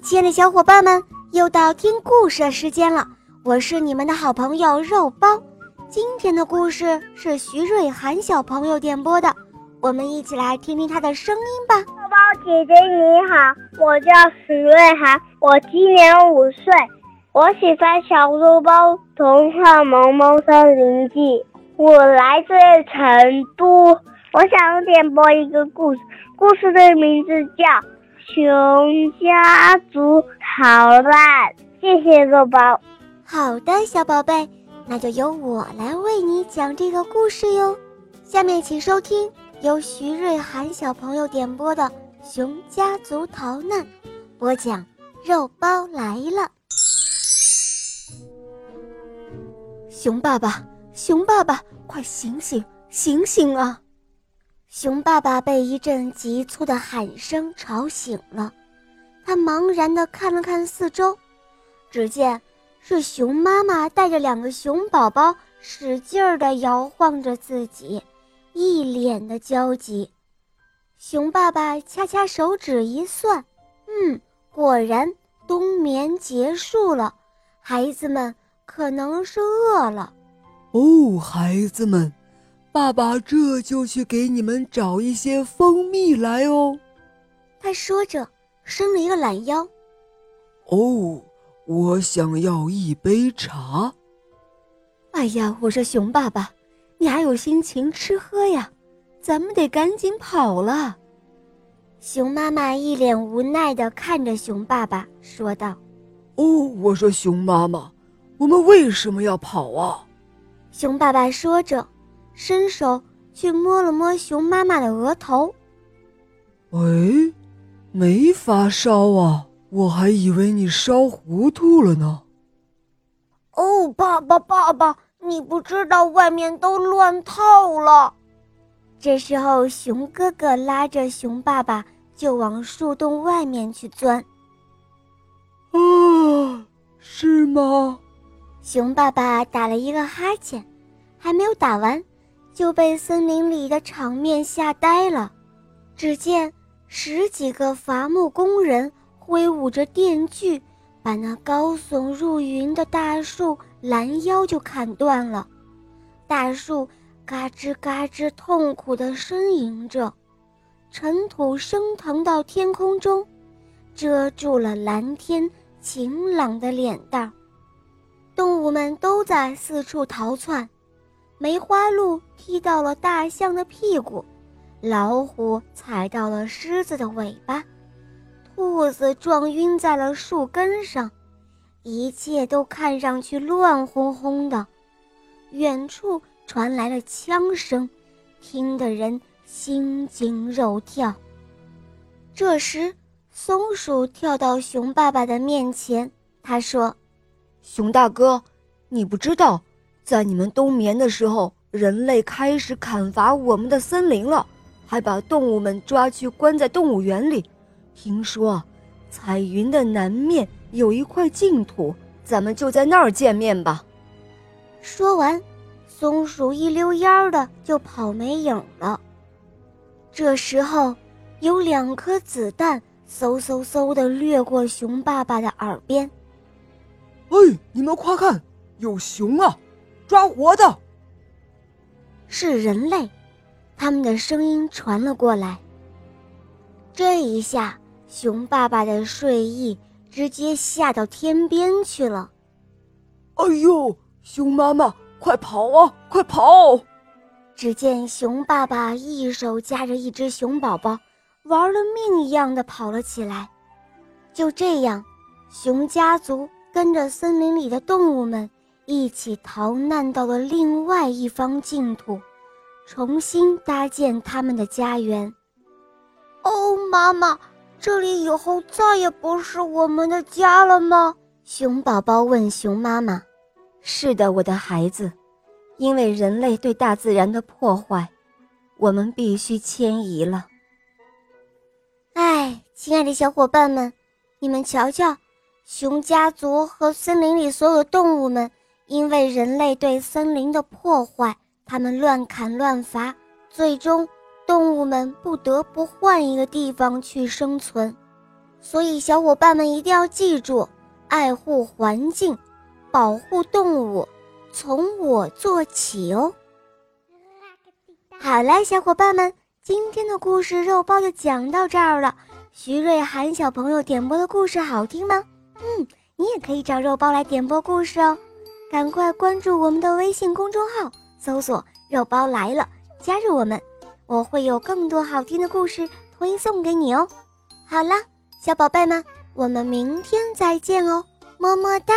亲爱的小伙伴们，又到听故事的时间了。我是你们的好朋友肉包。今天的故事是徐瑞涵小朋友点播的，我们一起来听听他的声音吧。肉包姐姐你好，我叫徐瑞涵，我今年五岁，我喜欢小肉包童话《萌萌森林记》。我来自成都，我想点播一个故事，故事的名字叫。熊家族逃难，谢谢肉包。好的，小宝贝，那就由我来为你讲这个故事哟。下面请收听由徐瑞涵小朋友点播的《熊家族逃难》，播讲肉包来了。熊爸爸，熊爸爸，快醒醒，醒醒啊！熊爸爸被一阵急促的喊声吵醒了，他茫然地看了看四周，只见是熊妈妈带着两个熊宝宝使劲儿地摇晃着自己，一脸的焦急。熊爸爸掐掐手指一算，嗯，果然冬眠结束了，孩子们可能是饿了。哦，孩子们。爸爸这就去给你们找一些蜂蜜来哦。他说着，伸了一个懒腰。哦，我想要一杯茶。哎呀，我说熊爸爸，你还有心情吃喝呀？咱们得赶紧跑了。熊妈妈一脸无奈的看着熊爸爸，说道：“哦，我说熊妈妈，我们为什么要跑啊？”熊爸爸说着。伸手去摸了摸熊妈妈的额头。哎，没发烧啊？我还以为你烧糊涂了呢。哦，爸爸，爸爸，你不知道外面都乱套了。这时候，熊哥哥拉着熊爸爸就往树洞外面去钻。啊，是吗？熊爸爸打了一个哈欠，还没有打完。就被森林里的场面吓呆了。只见十几个伐木工人挥舞着电锯，把那高耸入云的大树拦腰就砍断了。大树嘎吱嘎吱痛苦地呻吟着，尘土升腾到天空中，遮住了蓝天晴朗的脸蛋。动物们都在四处逃窜。梅花鹿踢到了大象的屁股，老虎踩到了狮子的尾巴，兔子撞晕在了树根上，一切都看上去乱哄哄的。远处传来了枪声，听得人心惊肉跳。这时，松鼠跳到熊爸爸的面前，他说：“熊大哥，你不知道。”在你们冬眠的时候，人类开始砍伐我们的森林了，还把动物们抓去关在动物园里。听说，彩云的南面有一块净土，咱们就在那儿见面吧。说完，松鼠一溜烟儿的就跑没影了。这时候，有两颗子弹嗖嗖嗖的掠过熊爸爸的耳边。哎，你们快看，有熊啊！抓活的，是人类，他们的声音传了过来。这一下，熊爸爸的睡意直接吓到天边去了。哎呦，熊妈妈，快跑啊，快跑！只见熊爸爸一手夹着一只熊宝宝，玩了命一样的跑了起来。就这样，熊家族跟着森林里的动物们。一起逃难到了另外一方净土，重新搭建他们的家园。哦，妈妈，这里以后再也不是我们的家了吗？熊宝宝问熊妈妈。是的，我的孩子，因为人类对大自然的破坏，我们必须迁移了。哎，亲爱的小伙伴们，你们瞧瞧，熊家族和森林里所有的动物们。因为人类对森林的破坏，他们乱砍乱伐，最终动物们不得不换一个地方去生存。所以小伙伴们一定要记住，爱护环境，保护动物，从我做起哦。好了，小伙伴们，今天的故事肉包就讲到这儿了。徐瑞涵小朋友点播的故事好听吗？嗯，你也可以找肉包来点播故事哦。赶快关注我们的微信公众号，搜索“肉包来了”，加入我们，我会有更多好听的故事推送给你哦。好了，小宝贝们，我们明天再见哦，么么哒。